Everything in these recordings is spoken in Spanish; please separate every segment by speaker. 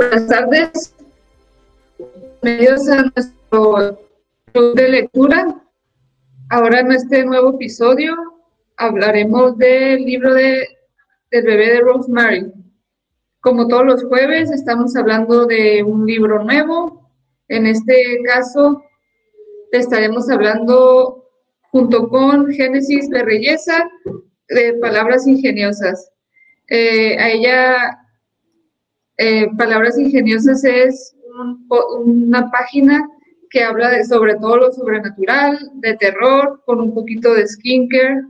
Speaker 1: Buenas tardes. Bienvenidos a nuestro club de lectura. Ahora en este nuevo episodio hablaremos del libro de, del bebé de Rosemary. Como todos los jueves, estamos hablando de un libro nuevo. En este caso, estaremos hablando junto con Génesis de Reyesa de Palabras Ingeniosas. Eh, a ella eh, Palabras Ingeniosas es una página que habla de, sobre todo lo sobrenatural, de terror, con un poquito de skincare.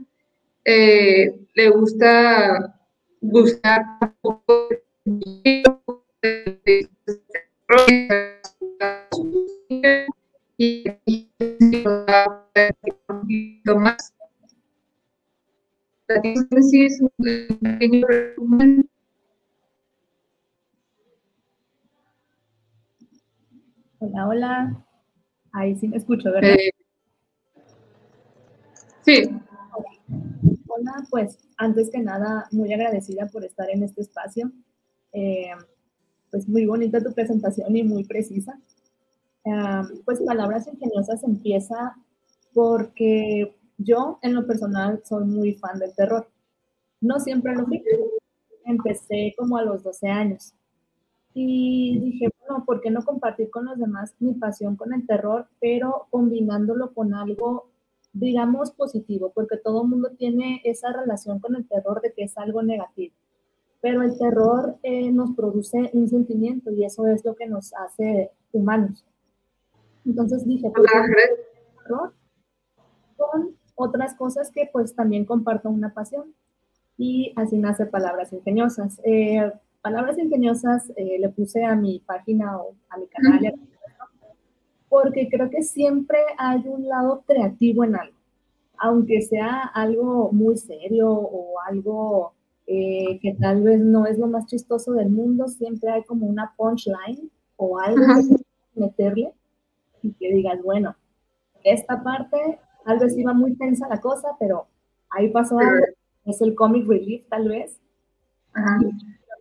Speaker 1: Eh, le gusta buscar un poco de y un más. un pequeño resumen
Speaker 2: Hola, hola. Ahí sí me escucho, ¿verdad? Eh,
Speaker 1: sí.
Speaker 2: Hola. pues antes que nada, muy agradecida por estar en este espacio. Eh, pues muy bonita tu presentación y muy precisa. pues Palabras Ingeniosas empieza porque yo en lo personal soy muy fan del terror. No siempre lo fui. Empecé como a los 12 años. Y dije, bueno, ¿por qué no compartir con los demás mi pasión con el terror, pero combinándolo con algo, digamos, positivo? Porque todo el mundo tiene esa relación con el terror de que es algo negativo. Pero el terror eh, nos produce un sentimiento y eso es lo que nos hace humanos. Entonces dije, ¿por terror? Con otras cosas que pues también comparto una pasión. Y así nace Palabras Ingeniosas. Eh, palabras ingeniosas eh, le puse a mi página o a mi canal, porque creo que siempre hay un lado creativo en algo, aunque sea algo muy serio o algo eh, que tal vez no es lo más chistoso del mundo, siempre hay como una punchline o algo que meterle y que digas, bueno, esta parte tal vez iba muy tensa la cosa, pero ahí pasó algo, es el comic relief tal vez.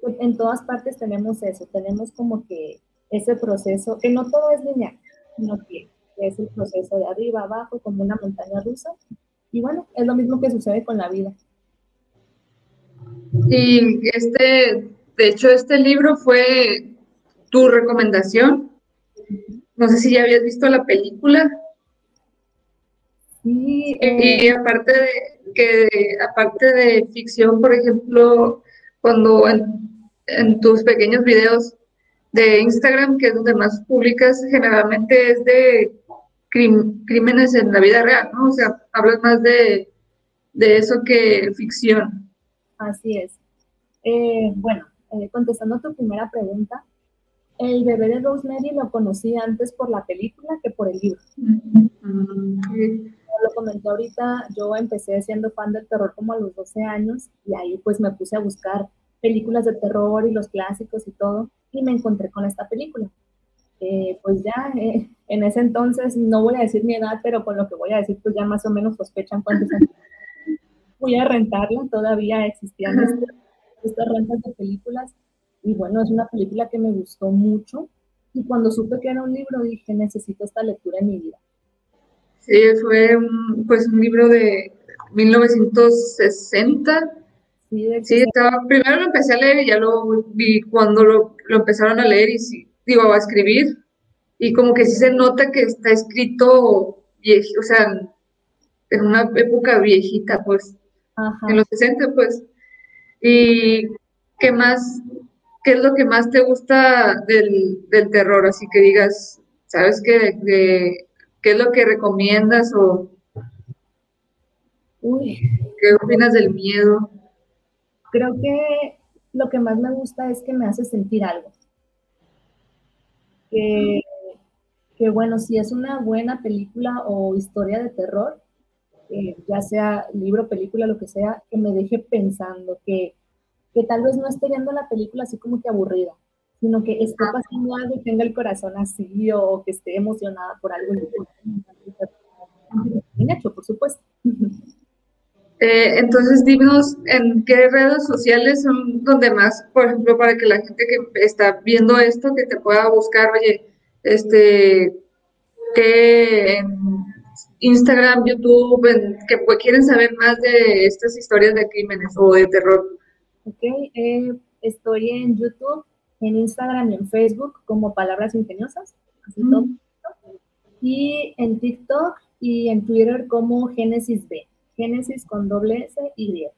Speaker 2: En todas partes tenemos eso, tenemos como que ese proceso, que no todo es lineal, sino que es el proceso de arriba, abajo, como una montaña rusa. Y bueno, es lo mismo que sucede con la vida.
Speaker 1: Y este, de hecho, este libro fue tu recomendación. No sé si ya habías visto la película.
Speaker 2: Sí,
Speaker 1: y eh, aparte de que aparte de ficción, por ejemplo, cuando en tus pequeños videos de Instagram, que es donde más publicas, generalmente es de crímenes en la vida real, ¿no? O sea, hablas más de, eso que ficción.
Speaker 2: Así es. Eh, bueno, eh, contestando a tu primera pregunta, el bebé de Rosemary lo conocí antes por la película que por el libro. Como lo comenté ahorita, yo empecé siendo fan del terror como a los 12 años y ahí pues me puse a buscar películas de terror y los clásicos y todo, y me encontré con esta película. Eh, pues ya eh, en ese entonces, no voy a decir mi edad, pero con lo que voy a decir, pues ya más o menos sospechan cuántos años. Fui a rentarla, todavía existían estas rentas de películas, y bueno, es una película que me gustó mucho, y cuando supe que era un libro, dije, necesito esta lectura en mi vida.
Speaker 1: Sí, fue un, pues un libro de 1960 Sí, estaba, primero lo empecé a leer y ya lo vi cuando lo, lo empezaron a leer y sí, digo, a escribir. Y como que sí se nota que está escrito, viejo, o sea, en una época viejita, pues, en los 60, pues. ¿Y qué más, qué es lo que más te gusta del, del terror? Así que digas, ¿sabes qué, qué es lo que recomiendas o qué opinas del miedo?
Speaker 2: Creo que lo que más me gusta es que me hace sentir algo. Que, que bueno, si es una buena película o historia de terror, eh, ya sea libro, película, lo que sea, que me deje pensando, que, que tal vez no esté viendo la película así como que aburrida, sino que esté pasando algo y tenga el corazón así o que esté emocionada por algo. Bien hecho, por supuesto.
Speaker 1: Eh, entonces, dinos en qué redes sociales son donde más, por ejemplo, para que la gente que está viendo esto, que te pueda buscar, oye, este, que en Instagram, YouTube, que pues, quieren saber más de estas historias de crímenes o de terror.
Speaker 2: Ok, eh, estoy en YouTube, en Instagram y en Facebook como Palabras Ingeniosas, así todo. Y en TikTok y en Twitter como Génesis B. Génesis con doble S y Y.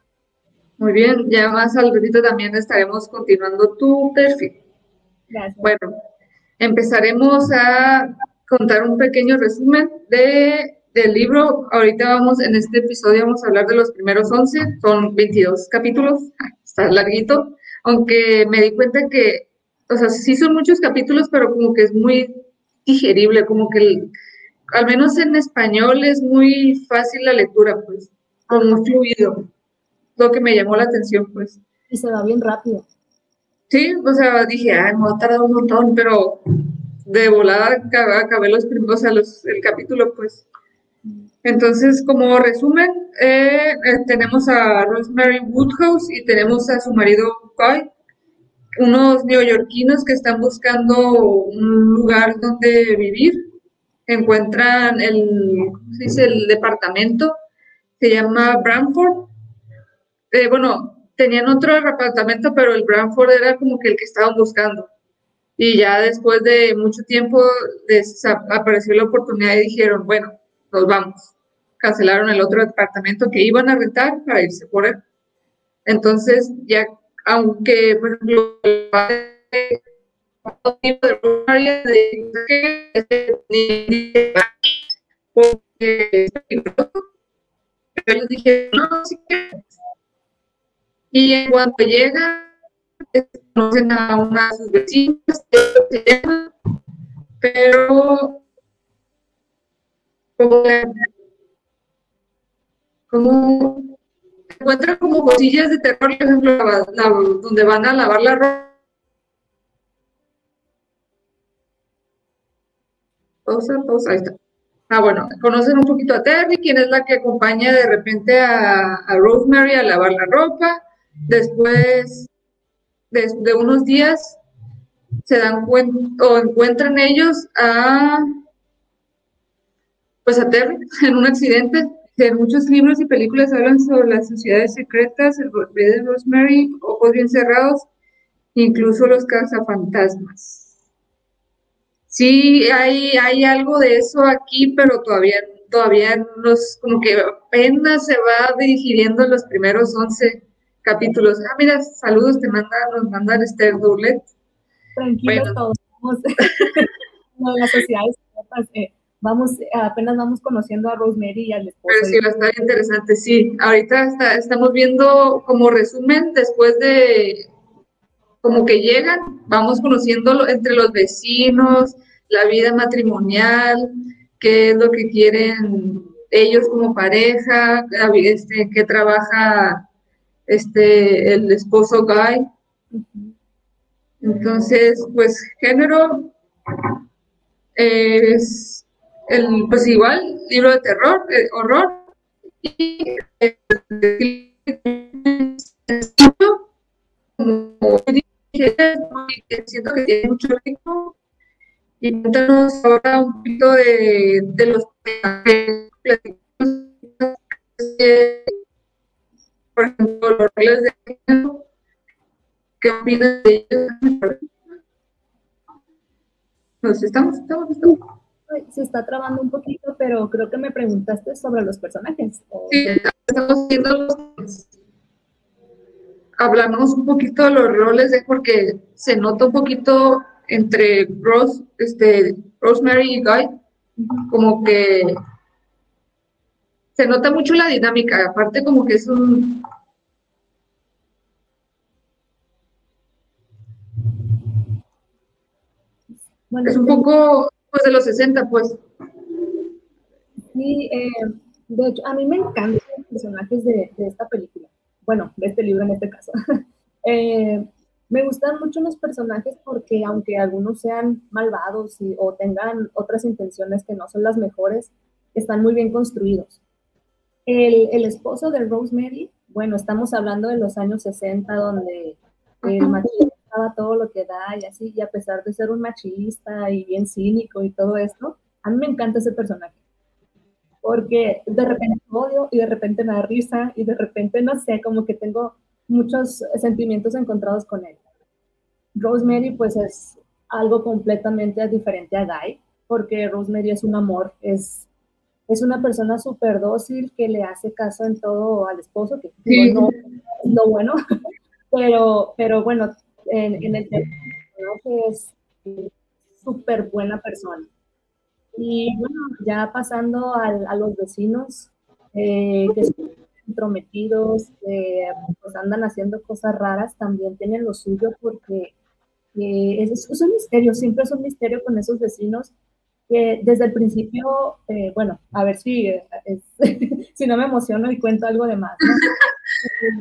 Speaker 1: Muy bien, ya más al ratito también estaremos continuando tu perfil.
Speaker 2: Gracias.
Speaker 1: Bueno, empezaremos a contar un pequeño resumen de, del libro. Ahorita vamos, en este episodio vamos a hablar de los primeros 11, son 22 capítulos, está larguito, aunque me di cuenta que, o sea, sí son muchos capítulos, pero como que es muy digerible, como que al menos en español es muy fácil la lectura, pues, como fluido, lo que me llamó la atención, pues.
Speaker 2: Y se va bien rápido.
Speaker 1: Sí, o sea, dije, ay, me va a tardar un montón, pero de volada acabé los primeros, o sea, los, el capítulo, pues. Entonces, como resumen, eh, eh, tenemos a Rosemary Woodhouse y tenemos a su marido Guy, unos neoyorquinos que están buscando un lugar donde vivir encuentran el, dice? el departamento, se llama Bramford. Eh, bueno, tenían otro departamento, pero el Bramford era como que el que estaban buscando. Y ya después de mucho tiempo apareció la oportunidad y dijeron, bueno, nos vamos. Cancelaron el otro departamento que iban a rentar para irse por él. Entonces, ya, aunque, por ejemplo, tipo de área de porque ellos dijeron, no, sí que y en cuanto llegan, conocen a una de sus vecinas, pero como, como encuentran como cosillas de terror, por ejemplo, la, donde van a lavar la ropa Ah, bueno, conocen un poquito a Terry, quien es la que acompaña de repente a, Rosemary a lavar la ropa. Después de, unos días se dan cuenta o encuentran ellos a pues a Terry en un accidente. En muchos libros y películas hablan sobre las sociedades secretas, el bebé de Rosemary, ojos bien cerrados, incluso los cazafantasmas. Sí, hay, hay algo de eso aquí, pero todavía, todavía nos, como que apenas se va digiriendo los primeros 11 capítulos. Ah, mira, saludos, te manda, nos mandan Esther Doulet.
Speaker 2: Tranquilos todos, vamos, no, las sociedades, eh, vamos, apenas vamos conociendo a Rosemary y al esposo.
Speaker 1: Pero sí, va a estar interesante, sí. Ahorita está, estamos viendo como resumen después de como que llegan, vamos conociendo entre los vecinos, la vida matrimonial, qué es lo que quieren ellos como pareja, este, qué trabaja este, el esposo Guy. Entonces, pues género es el, pues igual, libro de terror, de horror, y como siento que tiene mucho ritmo. Y cuéntanos ahora un poquito de, de los que por ejemplo, los roles de género, ¿qué opinas de ellos? Nos estamos, estamos, estamos.
Speaker 2: Se está trabando un poquito, pero creo que me preguntaste sobre los personajes.
Speaker 1: Sí, estamos viendo los hablamos un poquito de los roles de porque se nota un poquito entre Rose, este, Rosemary y Guy, como que se nota mucho la dinámica, aparte como que es un es un poco pues, de los 60, pues.
Speaker 2: Sí, eh, de hecho, a mí me encantan los personajes de, de esta película bueno, de este libro en este caso. Eh, me gustan mucho los personajes porque aunque algunos sean malvados y, o tengan otras intenciones que no son las mejores, están muy bien construidos. El, el esposo de Rosemary, bueno, estamos hablando de los años 60 donde el machismo estaba todo lo que da y así, y a pesar de ser un machista y bien cínico y todo esto, a mí me encanta ese personaje porque de repente odio y de repente me da risa y de repente, no sé, como que tengo muchos sentimientos encontrados con él. Rosemary pues es algo completamente diferente a Guy, porque Rosemary es un amor, es, es una persona súper dócil que le hace caso en todo al esposo, que no es lo bueno, pero, pero bueno, en, en el tema, que es súper buena persona. Y bueno, ya pasando a los vecinos eh, que son entrometidos, que pues andan haciendo cosas raras, también tienen lo suyo porque eh, es, es, un misterio, siempre es un misterio con esos vecinos que desde el principio, eh, bueno, a ver si, si no me emociono y cuento algo de más.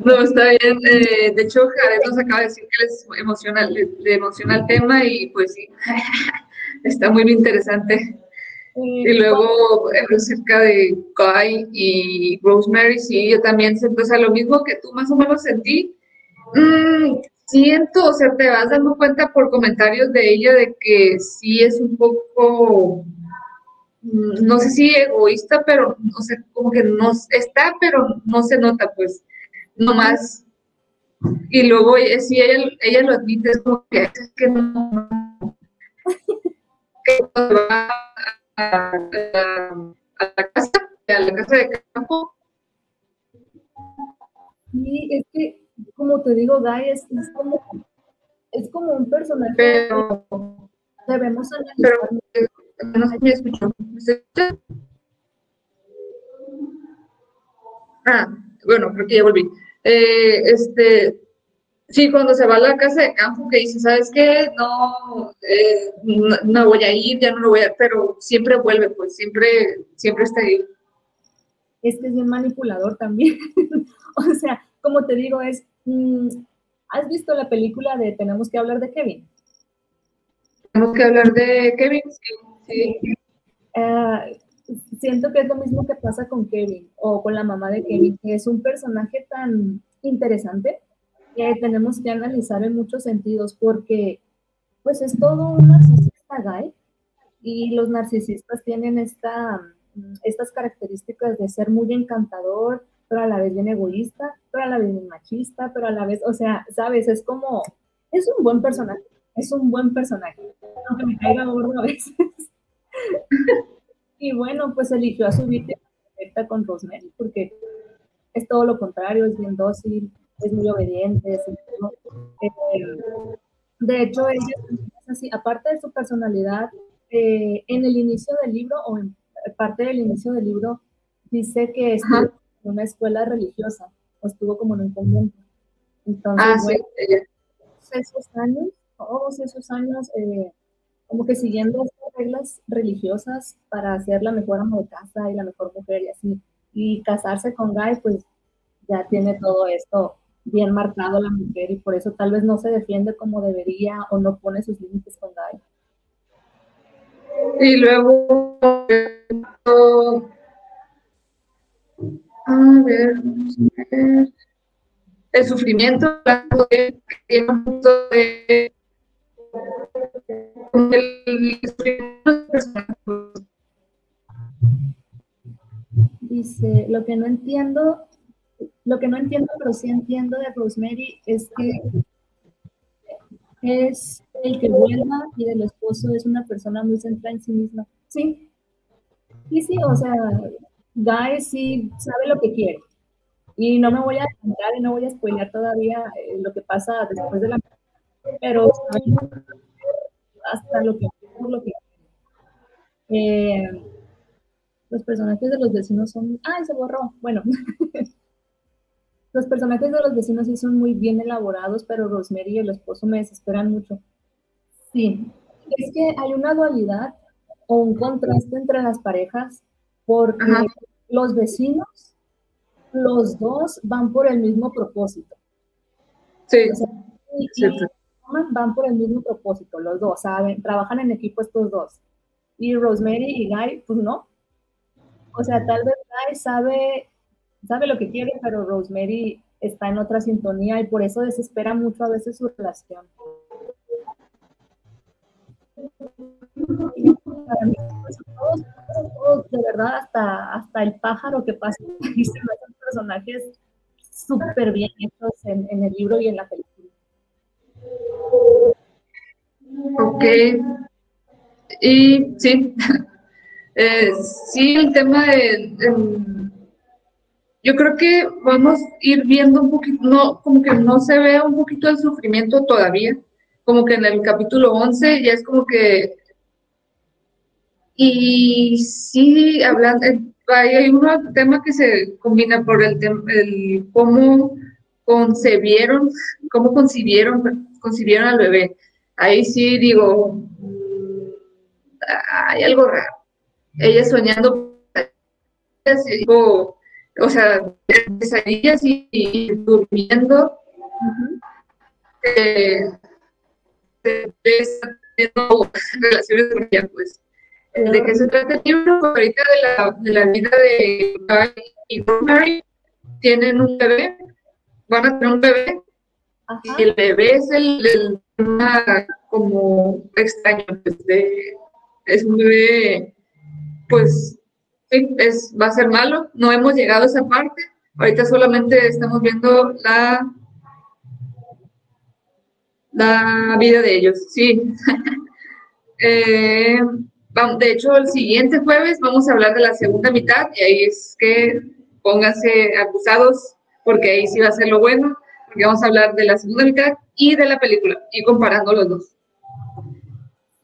Speaker 1: No, está bien. de hecho, Jared nos acaba de decir que les emociona, le emociona el tema y pues sí, está muy interesante. Y luego cerca de Guy y Rosemary, sí, yo también siento, o sea, lo mismo que tú más o menos sentí. Mm, siento, o sea, te vas dando cuenta por comentarios de ella de que sí es un poco, mm, no sé si egoísta, pero, o sea, como que no está, pero no se nota, pues, nomás. Y luego, eh, sí, ella, ella lo admite, es como que es que no. Que va a, la casa, a la casa de campo.
Speaker 2: Sí, es que, como te digo, Guy es, como, es como un personaje
Speaker 1: pero,
Speaker 2: debemos analizar.
Speaker 1: Pero, no sé si me escuchó. Ah, bueno, creo que ya volví. Eh, este, Sí, cuando se va a la casa de campo, que dice, ¿sabes qué? No, eh, no, voy a ir, ya no lo voy a, pero siempre vuelve, pues siempre, siempre está ahí.
Speaker 2: Es que es bien manipulador también. o sea, como te digo, es, mm, ¿has visto la película de Tenemos que hablar de Kevin?
Speaker 1: Tenemos que hablar de Kevin, sí.
Speaker 2: Eh, siento que es lo mismo que pasa con Kevin o con la mamá de Kevin, que es un personaje tan interesante que tenemos que analizar en muchos sentidos porque pues es todo un narcisista gay y los narcisistas tienen esta, estas características de ser muy encantador, pero a la vez bien egoísta, pero a la vez bien machista, pero a la vez, o sea, sabes, es como, es un buen personaje, es un buen personaje, aunque me caiga gordo a veces. y bueno, pues eligió a su víctima con Rosemary porque es todo lo contrario, es bien dócil, es muy obediente. Eh, de hecho, ella es así, aparte de su personalidad, eh, en el inicio del libro, o en parte del inicio del libro, dice que estuvo en una escuela religiosa, o estuvo como en un convento. Entonces, ah, bueno, esos años, todos esos años, eh, como que siguiendo estas reglas religiosas para ser la mejor ama de casa y la mejor mujer y así. Y casarse con Guy, pues ya tiene todo esto bien marcado la mujer y por eso tal vez no se defiende como debería o no pone sus límites con Guy.
Speaker 1: Y luego, a ver, el sufrimiento de,
Speaker 2: Dice, lo que no entiendo lo que no entiendo, pero sí entiendo de Rosemary es que es el que vuelva y del esposo es una persona muy centrada en sí misma. Sí, sí, sí, o sea, Guy sí sabe lo que quiere. Y no me voy a entrar y no voy a spoiler todavía eh, lo que pasa después de la pero hasta lo que lo que eh, los personajes de los vecinos son ¡ay! se borró bueno los personajes de los vecinos sí son muy bien elaborados pero Rosemary y el esposo me desesperan mucho sí es que hay una dualidad o un contraste entre las parejas porque los vecinos los dos van por el mismo propósito
Speaker 1: sí,
Speaker 2: sí van por el mismo propósito, los dos, ¿saben? Trabajan en equipo estos dos. Y Rosemary y Guy, pues no. O sea, tal vez Guy sabe, sabe lo que quiere, pero Rosemary está en otra sintonía y por eso desespera mucho a veces su relación. de verdad, hasta, hasta el pájaro que pasa, y personajes súper bien hechos en, en el libro y en la película.
Speaker 1: Ok. Y sí, eh, sí, el tema de, Yo creo que vamos a ir viendo un poquito, no, como que no se ve un poquito el sufrimiento todavía, como que en el capítulo 11 ya es como que... Y sí, hablando, hay un tema que se combina por el, el cómo concebieron, cómo concibieron, concibieron al bebé. Ahí sí digo, mm, hay algo raro. Ella soñando, o sea, pesadillas y, durmiendo, eh, relaciones con ella, pues. ¿De qué se trata el libro? Ahorita de la, de la vida de Guy y Rosemary, tienen un bebé, van a tener un bebé, y el bebé es el, como extraño, pues, es un bebé, pues, es, va a ser malo, no hemos llegado a esa parte, ahorita solamente estamos viendo la, la vida de ellos, sí. Eh, de hecho, el siguiente jueves vamos a hablar de la segunda mitad y ahí es que pónganse acusados porque ahí sí va a ser lo bueno, porque vamos a hablar de la segunda mitad y de la película, y comparando los dos.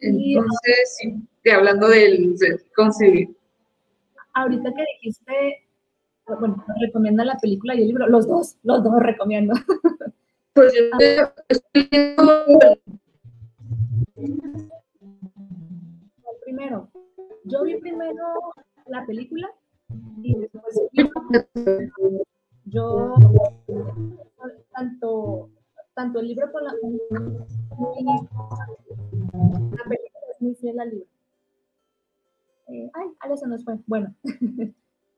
Speaker 1: Entonces, sí, hablando del, concebir.
Speaker 2: Ahorita que dijiste, bueno, recomienda la película y el libro, los dos, los dos recomiendo.
Speaker 1: Pues yo estoy
Speaker 2: primero, yo vi primero la película y después yo, tanto, tanto el libro como la, la película es muy fiel al libro. Eh, ay, algo se nos fue. Bueno,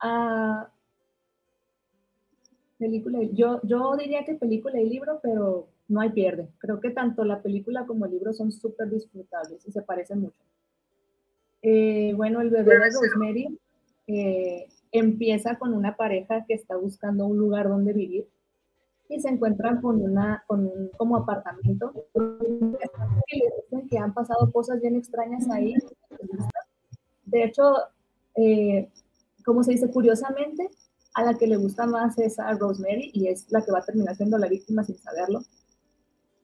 Speaker 2: uh, película, yo, yo diría que película y libro, pero no hay pierde. Creo que tanto la película como el libro son súper disfrutables y se parecen mucho. Eh, bueno, el bebé de Rosemary eh, empieza con una pareja que está buscando un lugar donde vivir y se encuentran con una con un como apartamento y les dicen que han pasado cosas bien extrañas ahí. De hecho, eh, como se dice curiosamente, a la que le gusta más es a Rosemary y es la que va a terminar siendo la víctima sin saberlo.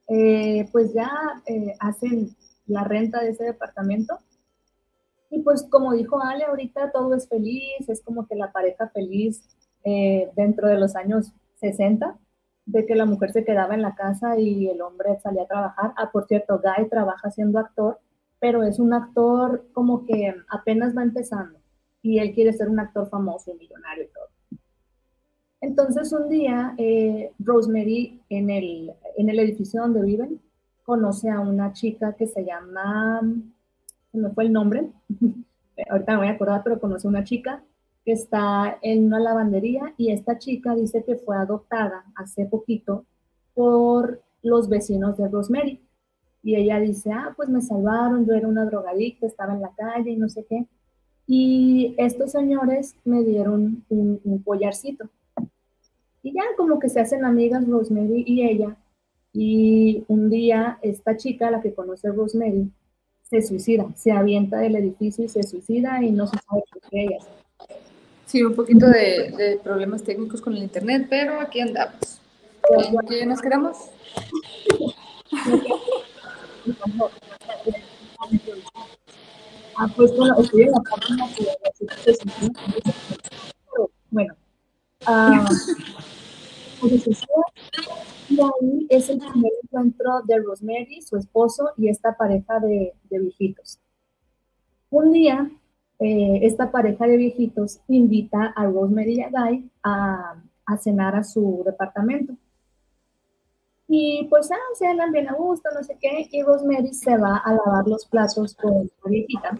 Speaker 2: Eh, pues ya eh, hacen la renta de ese departamento y pues como dijo Ale, ahorita todo es feliz, es como que la pareja feliz eh, dentro de los años 60, de que la mujer se quedaba en la casa y el hombre salía a trabajar. Ah, por cierto, Guy trabaja siendo actor, pero es un actor como que apenas va empezando y él quiere ser un actor famoso y millonario y todo. Entonces un día eh, Rosemary en el, en el edificio donde viven conoce a una chica que se llama me fue el nombre, ahorita me voy a acordar, pero conoce una chica que está en una lavandería y esta chica dice que fue adoptada hace poquito por los vecinos de Rosemary. Y ella dice, ah, pues me salvaron, yo era una drogadicta, estaba en la calle y no sé qué. Y estos señores me dieron un, un collarcito. Y ya como que se hacen amigas Rosemary y ella. Y un día esta chica, la que conoce a Rosemary, se suicida, se avienta del edificio y se suicida y no se sabe por qué ella.
Speaker 1: Sí, un poquito de, problemas técnicos con el internet, pero aquí andamos. ¿En qué nos quedamos?
Speaker 2: Ah, pues bueno, estoy en la página que bueno, ah, pues y ahí es el primer encuentro de Rosemary, su esposo y esta pareja de, viejitos. Un día, esta pareja de viejitos invita a Rosemary y a Guy a cenar a su departamento. Y pues, ah, se andan bien a gusto, no sé qué, y Rosemary se va a lavar los platos con la viejita.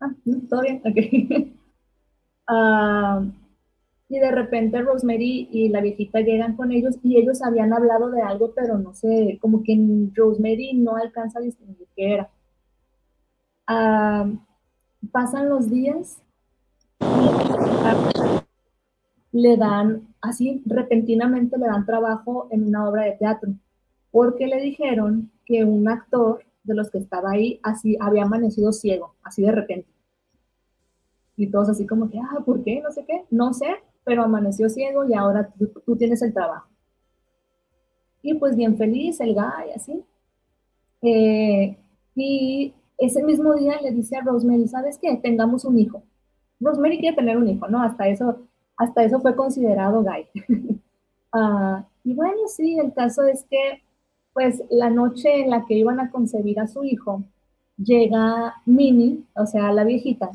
Speaker 2: ah, todo bien, ok. Ah, y de repente Rosemary y la viejita llegan con ellos y ellos habían hablado de algo, pero no sé, como que Rosemary no alcanza a distinguir qué era. Ah, pasan los días le dan, así repentinamente le dan trabajo en una obra de teatro, porque le dijeron que un actor de los que estaba ahí así había amanecido ciego, así de repente. Y todos así como que, ah, ¿por qué? No sé qué, no sé, pero amaneció ciego y ahora tú, tienes el trabajo. Y pues bien feliz el guy, así. Eh, y ese mismo día le dice a Rosemary, ¿sabes qué? Tengamos un hijo. Rosemary quiere tener un hijo, ¿no? Hasta eso, hasta eso fue considerado gay. Ah, y bueno, sí, el caso es que, pues, la noche en la que iban a concebir a su hijo, llega Minnie, o sea, la viejita,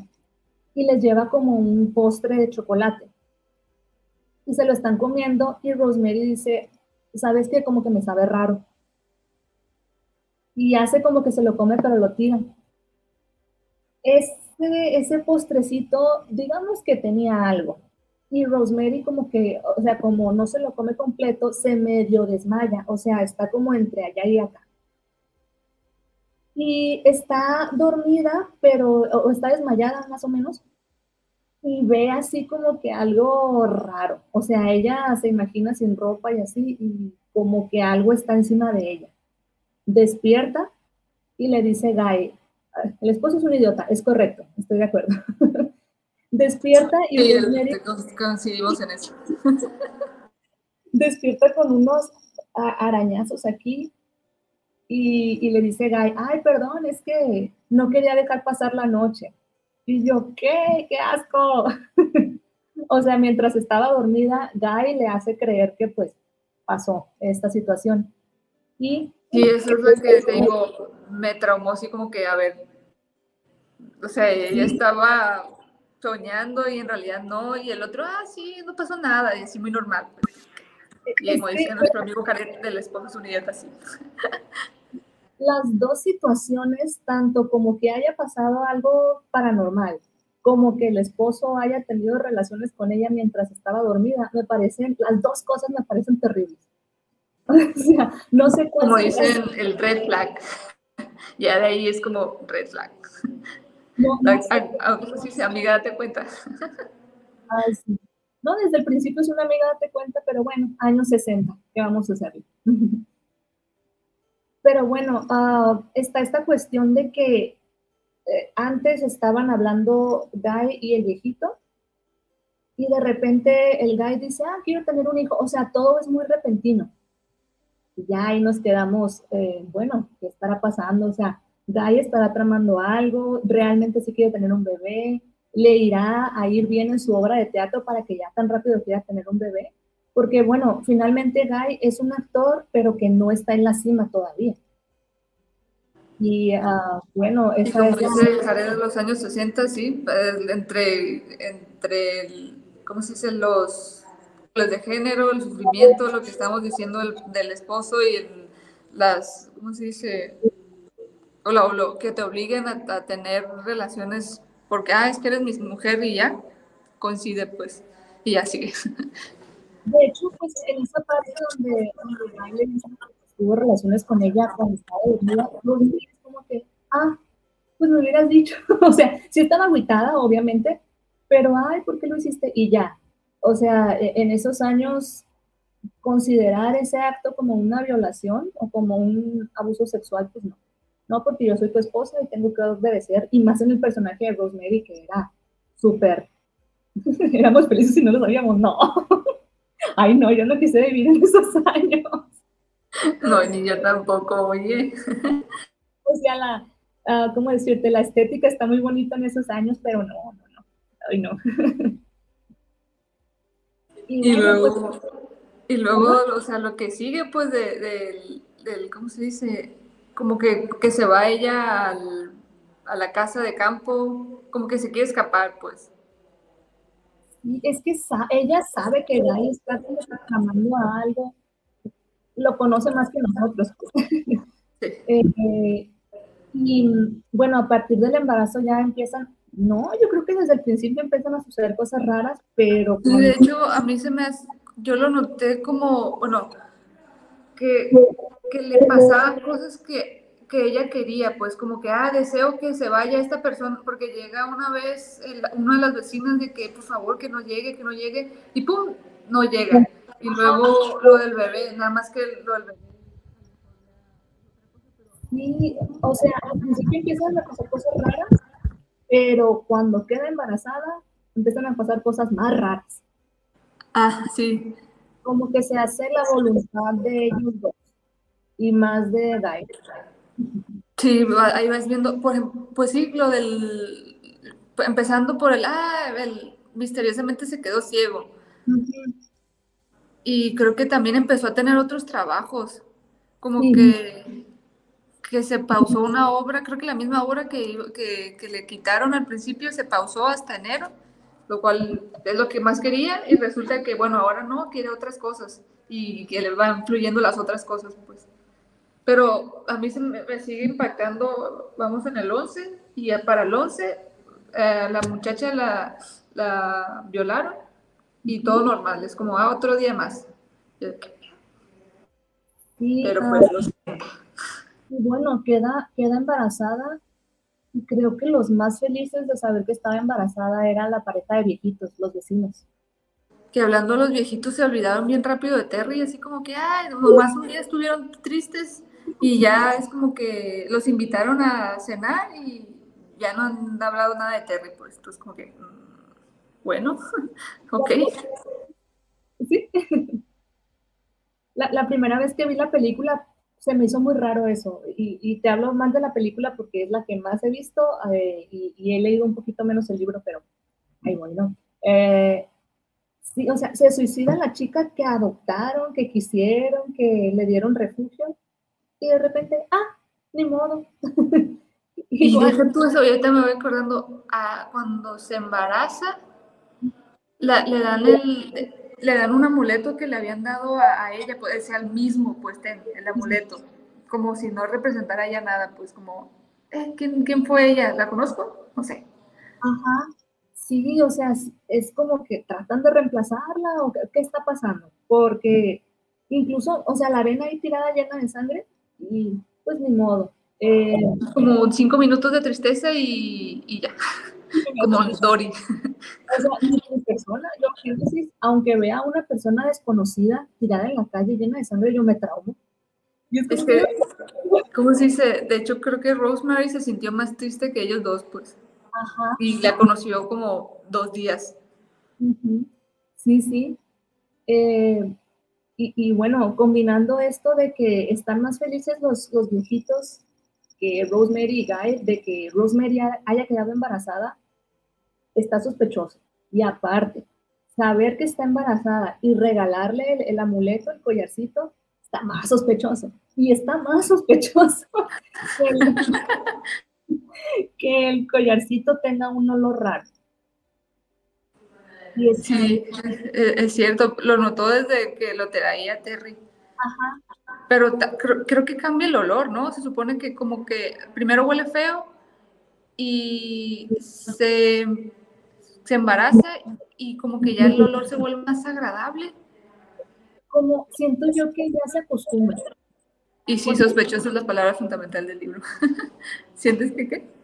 Speaker 2: y les lleva como un postre de chocolate. Y se lo están comiendo y Rosemary dice, ¿sabes qué? Como que me sabe raro. Y hace como que se lo come, pero lo tira. Es ese, postrecito, digamos que tenía algo. Y Rosemary como que, o sea, como no se lo come completo, se medio desmaya, o sea, está como entre allá y acá. Y está dormida, pero, o está desmayada más o menos, y ve así como que algo raro. O sea, ella se imagina sin ropa y así, y como que algo está encima de ella. Despierta y le dice Guy, el esposo es un idiota, es correcto, estoy de acuerdo. Despierta y
Speaker 1: sí, coincidimos en eso.
Speaker 2: Despierta con unos arañazos aquí y, le dice Guy, ay, perdón, es que no quería dejar pasar la noche. Y yo, ¿qué? ¡Qué asco! o sea, mientras estaba dormida, Guy le hace creer que pues pasó esta situación. Y
Speaker 1: Sí, eso es lo que te digo, me traumó así como que, a ver, o sea, ella estaba soñando y en realidad no, y el otro, ah, sí, no pasó nada, y así muy normal. Pues. Y como dice nuestro amigo Karen, del esposo es un idiota así.
Speaker 2: Las dos situaciones, tanto como que haya pasado algo paranormal, como que el esposo haya tenido relaciones con ella mientras estaba dormida, me parecen, las dos cosas me parecen terribles. O sea, no sé
Speaker 1: cuál Como dicen el red flag. Ya de ahí es como red flag. No, no sé. amiga, date cuenta.
Speaker 2: Ay, sí. No, desde el principio es una amiga, date cuenta, pero bueno, años 60, ¿qué vamos a hacer? Pero bueno, uh, está esta cuestión de que eh, antes estaban hablando Guy y el viejito, y de repente el Guy dice, ah, quiero tener un hijo. O sea, todo es muy repentino ya ahí nos quedamos, eh, bueno, ¿qué estará pasando? O sea, Guy estará tramando algo, realmente sí quiere tener un bebé, le irá a ir bien en su obra de teatro para que ya tan rápido quiera tener un bebé. Porque bueno, finalmente Guy es un actor, pero que no está en la cima todavía. Y uh, bueno,
Speaker 1: esa es... Dice de los años 60, sí, entre, entre, ¿cómo se dice? Los de género, el sufrimiento, lo que estamos diciendo del, esposo y las, ¿cómo se dice? O lo, que te obliguen a, tener relaciones porque, ah, es que eres mi mujer y ya, coincide pues, y ya sigue.
Speaker 2: De hecho, pues en esa parte donde, tuvo relaciones con ella cuando estaba dormida, es como que, ah, pues me hubieras dicho, o sea, sí estaba aguitada, obviamente, pero ay, ¿por qué lo hiciste? Y ya, o sea, e, en esos años considerar ese acto como una violación o como un abuso sexual, pues no. No, porque yo soy tu esposa y tengo que obedecer, y más en el personaje de Rosemary, que era súper. Éramos felices y no lo sabíamos, no. Ay, no, yo no quise vivir en esos años.
Speaker 1: No, ni yo tampoco, oye.
Speaker 2: O sea, la, uh, ¿cómo decirte? La estética está muy bonita en esos años, pero no, no, no. Ay, no.
Speaker 1: Y, luego, pues, y luego, o sea, lo que sigue, pues, de, del, ¿cómo se dice? Como que, que se va ella al, a la casa de campo, como que se quiere escapar, pues.
Speaker 2: es que ella sabe que Guy está como reclamando algo, lo conoce más que nosotros. Eh, y bueno, a partir del embarazo ya empiezan, no, yo creo que desde el principio empiezan a suceder cosas raras, pero...
Speaker 1: De hecho, a mí se me hace, yo lo noté como, bueno, que, que le pasaban cosas que que ella quería, pues como que, ah, deseo que se vaya esta persona, porque llega una vez una de las vecinas de que, por favor, que no llegue, que no llegue, y pum, no llega. Y luego lo del bebé, nada más que lo del bebé.
Speaker 2: Sí, o sea, al principio empiezan a pasar cosas raras, pero cuando queda embarazada, empiezan a pasar cosas más raras.
Speaker 1: Ah, sí.
Speaker 2: Como que se hace la voluntad de ellos dos y más de Dai.
Speaker 1: Sí, ahí vas viendo, por pues sí, lo del, empezando por el, ah, el, misteriosamente se quedó ciego. Y creo que también empezó a tener otros trabajos, como que, que se pausó una obra, creo que la misma obra que, que, que, le quitaron al principio se pausó hasta enero, lo cual es lo que más quería y resulta que, bueno, ahora no, quiere otras cosas y que le van fluyendo las otras cosas, pues. Pero a mí se me, sigue impactando, vamos en el 11, y para el 11 eh, la muchacha la, la, violaron y todo normal, es como ah, otro día más.
Speaker 2: Sí, Pero ah, pues Bueno, queda, queda embarazada y creo que los más felices de saber que estaba embarazada era la pareja de viejitos, los vecinos.
Speaker 1: Que hablando los viejitos se olvidaron bien rápido de Terry, así como que, ay, nomás un día estuvieron tristes y ya es como que los invitaron a cenar y ya no han hablado nada de Terry, pues entonces como que, mm, bueno, ok.
Speaker 2: Sí. La, la, primera vez que vi la película se me hizo muy raro eso y, y, te hablo más de la película porque es la que más he visto eh, y, y, he leído un poquito menos el libro, pero ahí voy, ¿no? Eh, sí, o sea, se suicida la chica que adoptaron, que quisieron, que le dieron refugio y de repente, ah, ni modo.
Speaker 1: y deja tú eso, ahorita me voy acordando, a cuando se embaraza, le, dan el, le dan un amuleto que le habían dado a, ella, pues decía el mismo, pues ten, el amuleto, como si no representara ya nada, pues como, eh, ¿quién, ¿quién, fue ella? ¿La conozco? No sé.
Speaker 2: Ajá, sí, o sea, es, como que tratan de reemplazarla o qué, qué está pasando, porque incluso, o sea, la arena ahí tirada llena de sangre, y pues ni modo. Eh,
Speaker 1: como cinco minutos de tristeza y, y ya, como Dory.
Speaker 2: O sea, mi persona, yo aunque vea a una persona desconocida tirada en la calle llena de sangre, yo me traumo.
Speaker 1: es, que, ¿cómo se dice? De hecho, creo que Rosemary se sintió más triste que ellos dos, pues. Ajá. Y la conoció como dos días.
Speaker 2: Sí, sí. Eh, y, bueno, combinando esto de que están más felices los, los viejitos que Rosemary y Guy, de que Rosemary haya quedado embarazada, está sospechoso. Y aparte, saber que está embarazada y regalarle el, amuleto, el collarcito, está más sospechoso. Y está más sospechoso que el collarcito tenga un olor raro
Speaker 1: sí, es, cierto, lo notó desde que lo traía Terry. Ajá. Pero creo, que cambia el olor, ¿no? Se supone que como que primero huele feo y se, se embaraza y como que ya el olor se vuelve más agradable.
Speaker 2: Como siento yo que ya se acostumbra.
Speaker 1: Y sí, sospechoso es la palabra fundamental del libro. ¿Sientes que qué?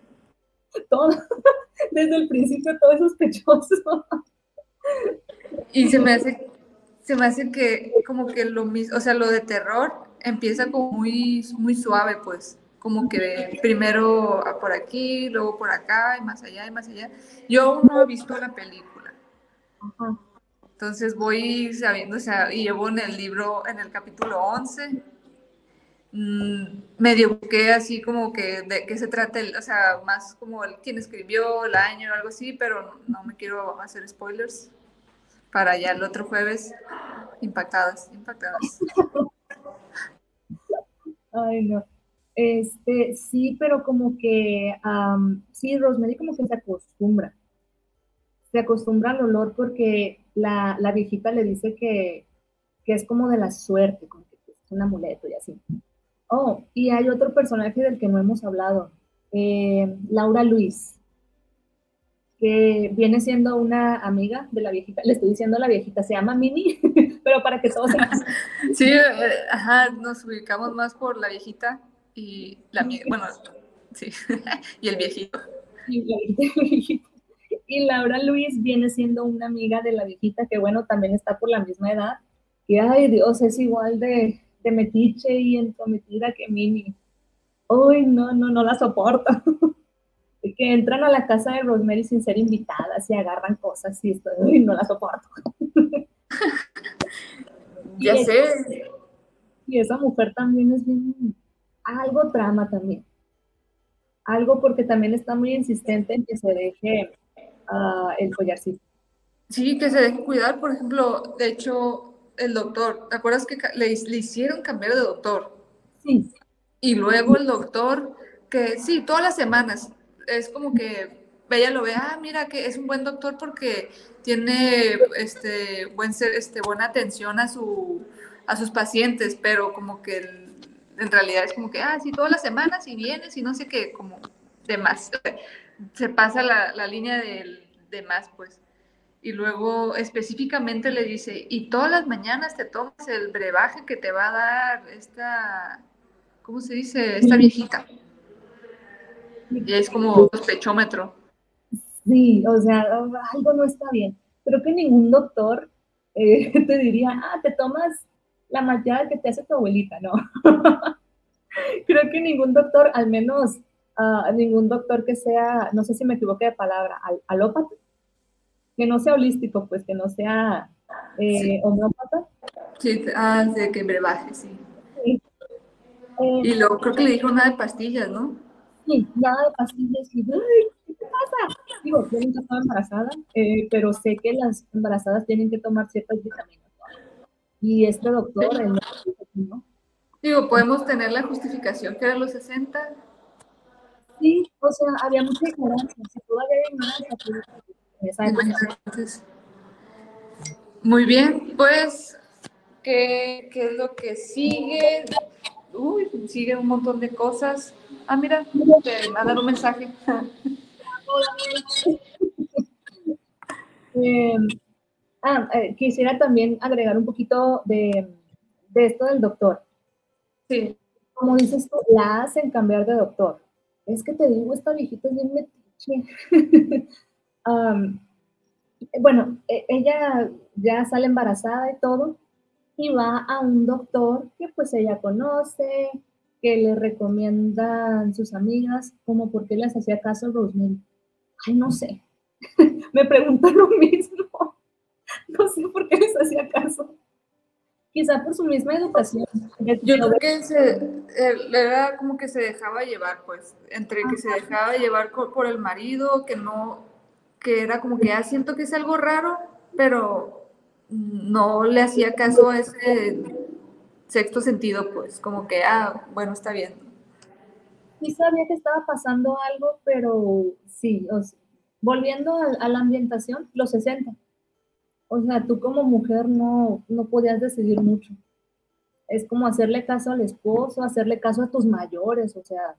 Speaker 2: todo, desde el principio todo es sospechoso.
Speaker 1: Y se me hace, se me hace que como que lo mismo, o sea, lo de terror empieza como muy, muy suave, pues, como que primero por aquí, luego por acá, y más allá, y más allá. Yo aún no he visto la película. Entonces voy sabiendo, o sea, y llevo en el libro, en el capítulo 11, mmm, medio busqué así como que de qué se trata, el, o sea, más como el, quién escribió, el año o algo así, pero no me quiero hacer spoilers para ya el otro jueves impactadas, impactadas.
Speaker 2: Ay, no. Este, sí, pero como que, sí, Rosemary como que se acostumbra. Se acostumbra al olor porque la, la viejita le dice que, que, es como de la suerte, como que es un amuleto y así. Oh, y hay otro personaje del que no hemos hablado, eh, Laura Luis, que viene siendo una amiga de la viejita, le estoy diciendo a la viejita, se llama Mini, pero para que todos se...
Speaker 1: Sí, eh, ajá, nos ubicamos más por la viejita y la bueno, sí, y el viejito.
Speaker 2: Y, y Laura Luis viene siendo una amiga de la viejita que, bueno, también está por la misma edad, que, ay Dios, es igual de, de metiche y entrometida que Mini. Uy, no, no, no la soporto. Que entran a la casa de Rosemary sin ser invitadas y agarran cosas y esto, uy, no la soporto.
Speaker 1: ya sé.
Speaker 2: Y esa mujer también es bien, algo trama también. Algo porque también está muy insistente en que se deje uh, el collarcito.
Speaker 1: Sí, que se deje cuidar, por ejemplo, de hecho, el doctor, ¿te acuerdas que le, le hicieron cambiar de doctor?
Speaker 2: Sí.
Speaker 1: Y luego el doctor, que sí, todas las semanas, es como que ella lo ve, ah, mira que es un buen doctor porque tiene este, buen ser, este, buena atención a, su, a sus pacientes, pero como que en realidad es como que, ah, sí, todas las semanas y vienes y no sé qué, como de más. Se pasa la, la línea del de más, pues y luego específicamente le dice, y todas las mañanas te tomas el brebaje que te va a dar esta, ¿cómo se dice? Esta viejita. Es como sospechómetro.
Speaker 2: Sí, o sea, algo no está bien. Creo que ningún doctor eh, te diría, ah, te tomas la mallada que te hace tu abuelita, no. Creo que ningún doctor, al menos uh, ningún doctor que sea, no sé si me equivoqué de palabra, al, alópata, que no sea holístico, pues que no sea eh, homeópata.
Speaker 1: Sí, ah, de que brebaje, sí. sí. y luego creo que le dijo nada de pastillas, ¿no?
Speaker 2: Sí, nada de pastillas. Y, ¿qué te pasa? Digo, yo nunca estaba embarazada, eh, pero sé que las embarazadas tienen que tomar ciertas vitaminas. Y este doctor, el
Speaker 1: ¿no? Digo, podemos tener la justificación que era los 60.
Speaker 2: Sí, o sea, había mucha ignorancia. Si todavía hay ignorancia,
Speaker 1: muy bien, pues, ¿qué, ¿qué, es lo que sigue? Uy, sigue un montón de cosas. Ah, mira, te mandan un mensaje.
Speaker 2: eh, ah, eh, quisiera también agregar un poquito de, de esto del doctor.
Speaker 1: Sí.
Speaker 2: Como dices tú, la hacen cambiar de doctor. Es que te digo, esta viejita es bien metiche. bueno, e, ella ya sale embarazada y todo, y va a un doctor que pues ella conoce, que le recomiendan sus amigas, como por qué les hacía caso a Rosemary. Ay, no sé. Me pregunto lo mismo. No sé por qué les hacía caso. Quizá por su misma educación.
Speaker 1: Yo creo que se, era como que se dejaba llevar, pues, entre que se dejaba llevar por el marido, que no, que era como que ya siento que es algo raro, pero no le hacía caso a ese sexto sentido, pues, como que, ah, bueno, está bien.
Speaker 2: Sí sabía que estaba pasando algo, pero sí, volviendo a, la ambientación, los 60. O sea, tú como mujer no, no podías decidir mucho. Es como hacerle caso al esposo, hacerle caso a tus mayores, o sea,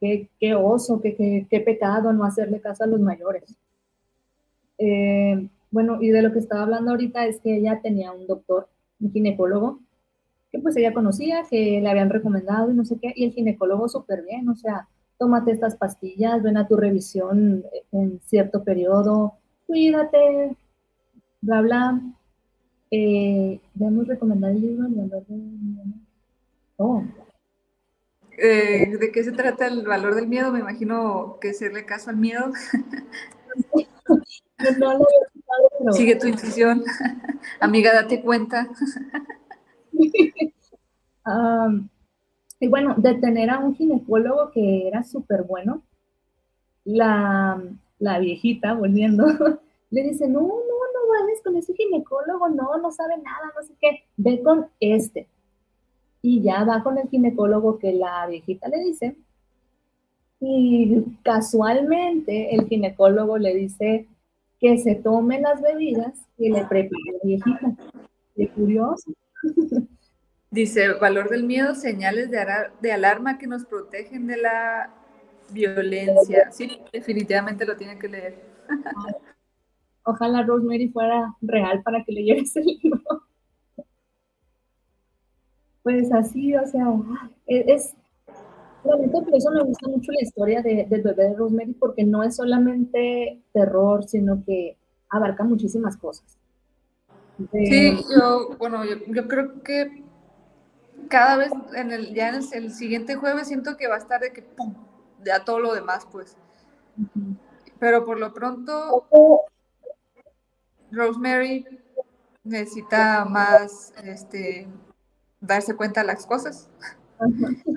Speaker 2: qué, qué oso, qué, qué, qué pecado no hacerle caso a los mayores. Eh, bueno, y de lo que estaba hablando ahorita es que ella tenía un doctor, un ginecólogo, que pues ella conocía, que le habían recomendado y no sé qué, y el ginecólogo súper bien, o sea, tómate estas pastillas, ven a tu revisión en cierto periodo, cuídate, bla, bla. Eh, ¿Debemos recomendar el libro?
Speaker 1: Oh. Eh, ¿De qué se trata el valor del miedo? Me imagino que hacerle caso al miedo. Sigue tu intuición. Amiga, date cuenta.
Speaker 2: y bueno, de tener a un ginecólogo que era súper bueno, la, la viejita, volviendo, le dice, no, no, no vayas con ese ginecólogo, no, no sabe nada, no sé qué, ve con este. Y ya va con el ginecólogo que la viejita le dice. Y casualmente el ginecólogo le dice que se tome las bebidas y le prepare la viejita. Qué curioso.
Speaker 1: Dice, valor del miedo, señales de, alarma que nos protegen de la violencia. Sí, definitivamente lo tienen que leer.
Speaker 2: Ojalá Rosemary fuera real para que leyera ese libro. Pues así, o sea, es, realmente por eso me gusta mucho la historia de, del bebé de Rosemary, porque no es solamente terror, sino que abarca muchísimas cosas.
Speaker 1: Sí, yo, bueno, yo, creo que cada vez, en el, ya en el, siguiente jueves, siento que va a estar de que, ¡pum!, ya todo lo demás, pues. Pero por lo pronto, Rosemary necesita más, este, darse cuenta de las cosas.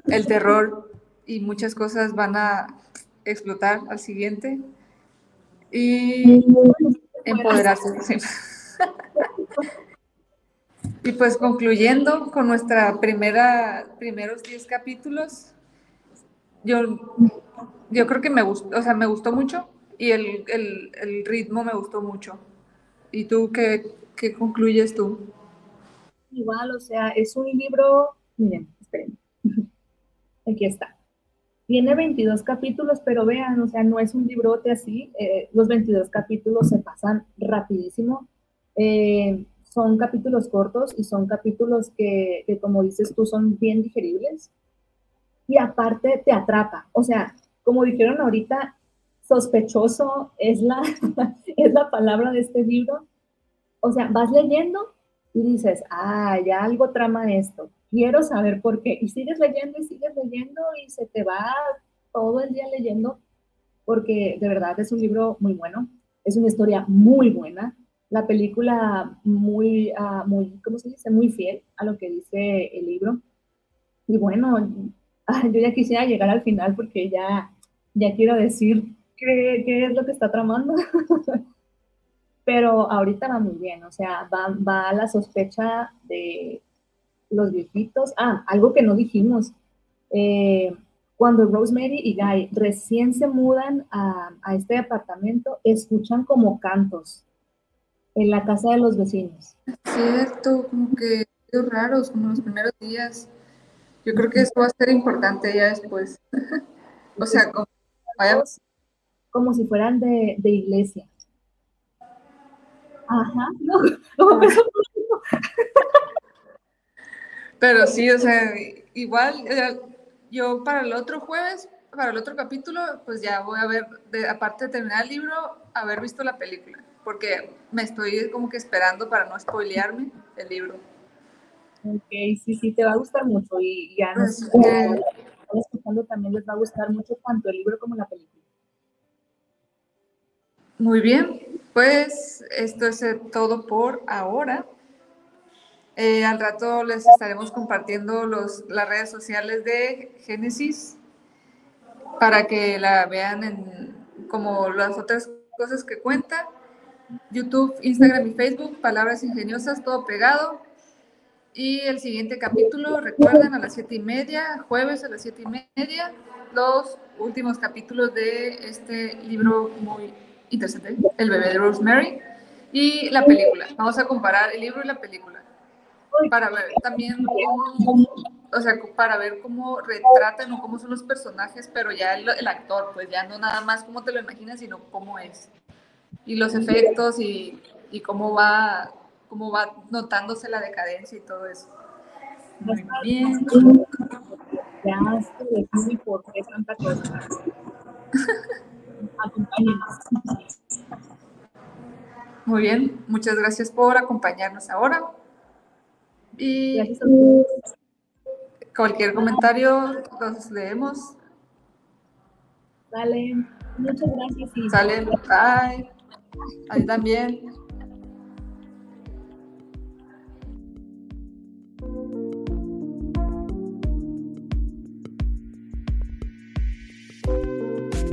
Speaker 1: El terror y muchas cosas van a explotar al siguiente. Y empoderarse. y pues concluyendo con nuestra primera, primeros 10 capítulos, yo, yo creo que me gustó, o sea, me gustó mucho y el, el ritmo me gustó mucho. ¿Y tú qué, qué concluyes tú?
Speaker 2: igual, o sea, es un libro, miren, esperen, aquí está. Tiene 22 capítulos, pero vean, o sea, no es un librote así, eh, los 22 capítulos se pasan rapidísimo. Eh, son capítulos cortos y son capítulos que, que, como dices tú, son bien digeribles. Y aparte te atrapa. O sea, como dijeron ahorita, sospechoso es la, es la palabra de este libro. O sea, vas leyendo y dices, ah, ya algo trama esto, quiero saber por qué. Y sigues leyendo y sigues leyendo y se te va todo el día leyendo, porque de verdad es un libro muy bueno, es una historia muy buena, la película muy, uh, muy, ¿cómo se dice? Muy fiel a lo que dice el libro. Y bueno, yo ya quisiera llegar al final porque ya, ya quiero decir qué, qué es lo que está tramando. pero ahorita va muy bien, o sea, va, a la sospecha de los viejitos. Ah, algo que no dijimos. Eh, cuando Rosemary y Guy recién se mudan a, este departamento, escuchan como cantos en la casa de los vecinos.
Speaker 1: Cierto, como que raros, como los primeros días. Yo creo que eso va a ser importante ya después. o sea, como,
Speaker 2: como si fueran de, de iglesia. Ajá, no,
Speaker 1: Pero sí, o sea, igual yo para el otro jueves, para el otro capítulo, pues ya voy a ver, aparte de terminar el libro, haber visto la película, porque me estoy como que esperando para no spoilearme el libro.
Speaker 2: Ok, sí, sí, te va a gustar mucho y ya nos pues, eh, escuchando también les va a gustar mucho tanto el libro como la película.
Speaker 1: Muy bien, pues esto es todo por ahora. Eh, al rato les estaremos compartiendo los, las redes sociales de Génesis para que la vean en, como las otras cosas que cuenta. YouTube, Instagram y Facebook, Palabras Ingeniosas, todo pegado. Y el siguiente capítulo, recuerden, a las siete y media, jueves a las siete y media, los últimos capítulos de este libro muy interesante, El bebé de Rosemary, y la película. Vamos a comparar el libro y la película. Para ver también cómo, o sea, para ver cómo retratan o cómo son los personajes, pero ya el, actor, pues ya no nada más cómo te lo imaginas, sino cómo es. Y los efectos y, y cómo va cómo va notándose la decadencia y todo eso. Muy bien.
Speaker 2: creaste de ti y por qué tanta cosa. Acompáñenos.
Speaker 1: Muy bien, muchas gracias por acompañarnos ahora. Y cualquier comentario los leemos.
Speaker 2: Dale, muchas gracias y
Speaker 1: Sale, bye. Ahí también.